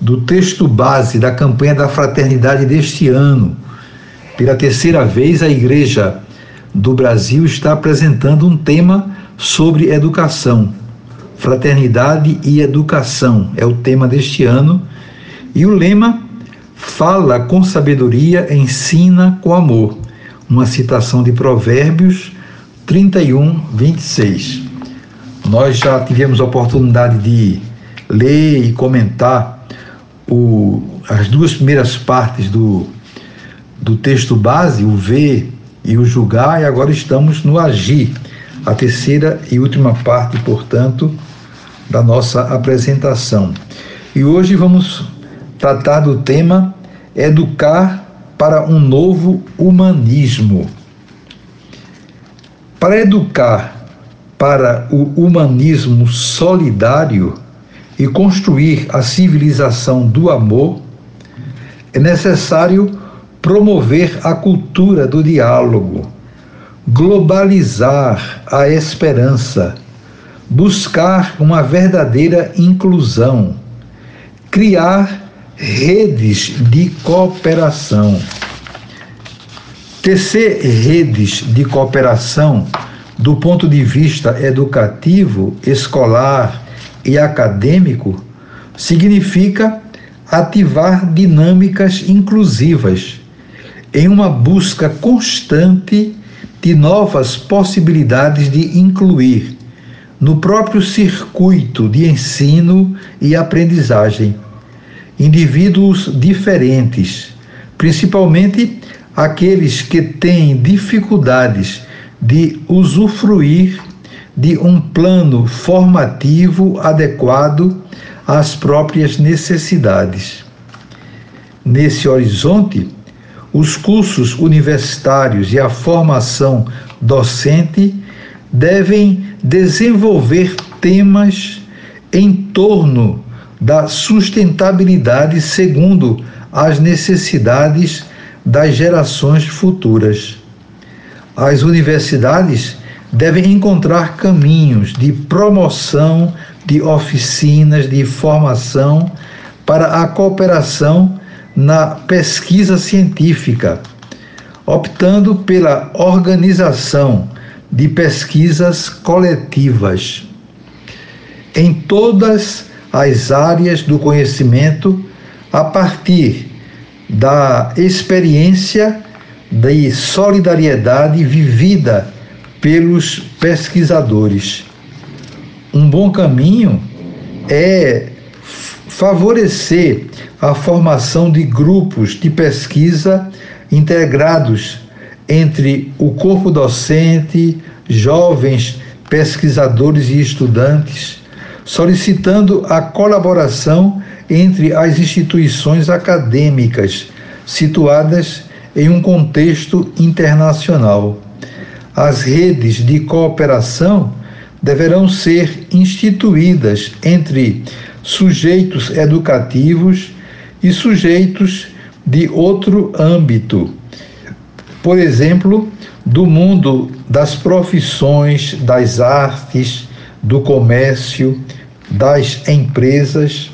do texto base da campanha da fraternidade deste ano. Pela terceira vez, a Igreja do Brasil está apresentando um tema sobre educação. Fraternidade e educação é o tema deste ano. E o lema Fala com sabedoria, ensina com amor. Uma citação de Provérbios 31, 26. Nós já tivemos a oportunidade de ler e comentar o, as duas primeiras partes do, do texto base, o ver e o julgar, e agora estamos no agir, a terceira e última parte, portanto, da nossa apresentação. E hoje vamos tratar do tema Educar para um novo humanismo. Para educar para o humanismo solidário, e construir a civilização do amor, é necessário promover a cultura do diálogo, globalizar a esperança, buscar uma verdadeira inclusão, criar redes de cooperação. Tecer redes de cooperação do ponto de vista educativo, escolar e acadêmico significa ativar dinâmicas inclusivas em uma busca constante de novas possibilidades de incluir no próprio circuito de ensino e aprendizagem indivíduos diferentes, principalmente aqueles que têm dificuldades de usufruir de um plano formativo adequado às próprias necessidades. Nesse horizonte, os cursos universitários e a formação docente devem desenvolver temas em torno da sustentabilidade segundo as necessidades das gerações futuras. As universidades devem encontrar caminhos de promoção de oficinas de formação para a cooperação na pesquisa científica, optando pela organização de pesquisas coletivas. Em todas as áreas do conhecimento, a partir da experiência de solidariedade vivida pelos pesquisadores. Um bom caminho é favorecer a formação de grupos de pesquisa integrados entre o corpo docente, jovens pesquisadores e estudantes, solicitando a colaboração entre as instituições acadêmicas situadas em um contexto internacional as redes de cooperação deverão ser instituídas entre sujeitos educativos e sujeitos de outro âmbito. Por exemplo, do mundo das profissões, das artes, do comércio, das empresas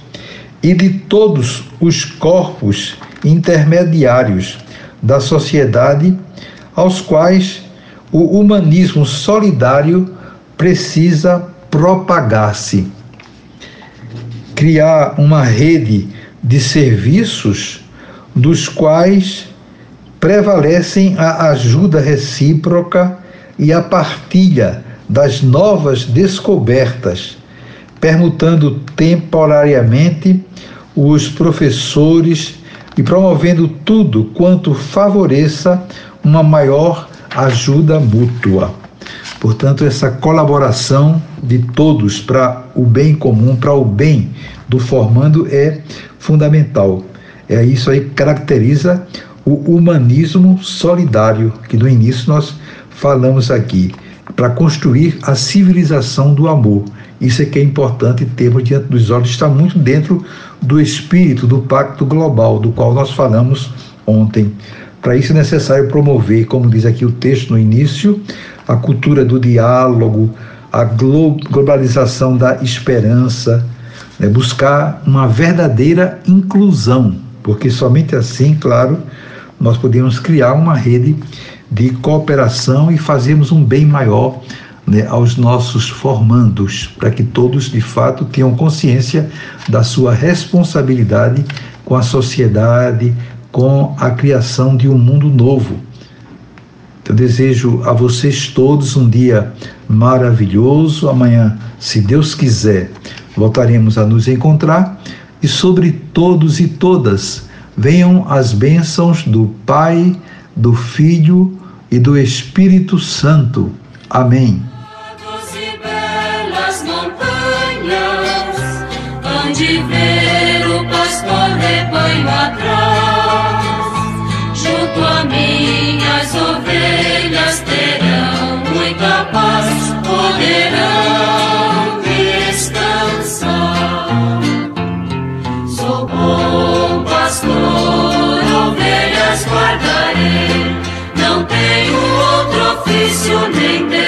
e de todos os corpos intermediários da sociedade aos quais o humanismo solidário precisa propagar-se. Criar uma rede de serviços dos quais prevalecem a ajuda recíproca e a partilha das novas descobertas, permutando temporariamente os professores e promovendo tudo quanto favoreça uma maior ajuda mútua. Portanto, essa colaboração de todos para o bem comum, para o bem do formando é fundamental. É isso aí que caracteriza o humanismo solidário, que no início nós falamos aqui, para construir a civilização do amor. Isso é que é importante termos diante dos olhos, está muito dentro do espírito do Pacto Global, do qual nós falamos ontem. Para isso é necessário promover, como diz aqui o texto no início, a cultura do diálogo, a globalização da esperança, né? buscar uma verdadeira inclusão, porque somente assim, claro, nós podemos criar uma rede de cooperação e fazermos um bem maior né, aos nossos formandos, para que todos de fato tenham consciência da sua responsabilidade com a sociedade, com a criação de um mundo novo. Eu desejo a vocês todos um dia maravilhoso. Amanhã, se Deus quiser, voltaremos a nos encontrar e sobre todos e todas venham as bênçãos do Pai, do Filho e do Espírito Santo. Amém. de ofício nem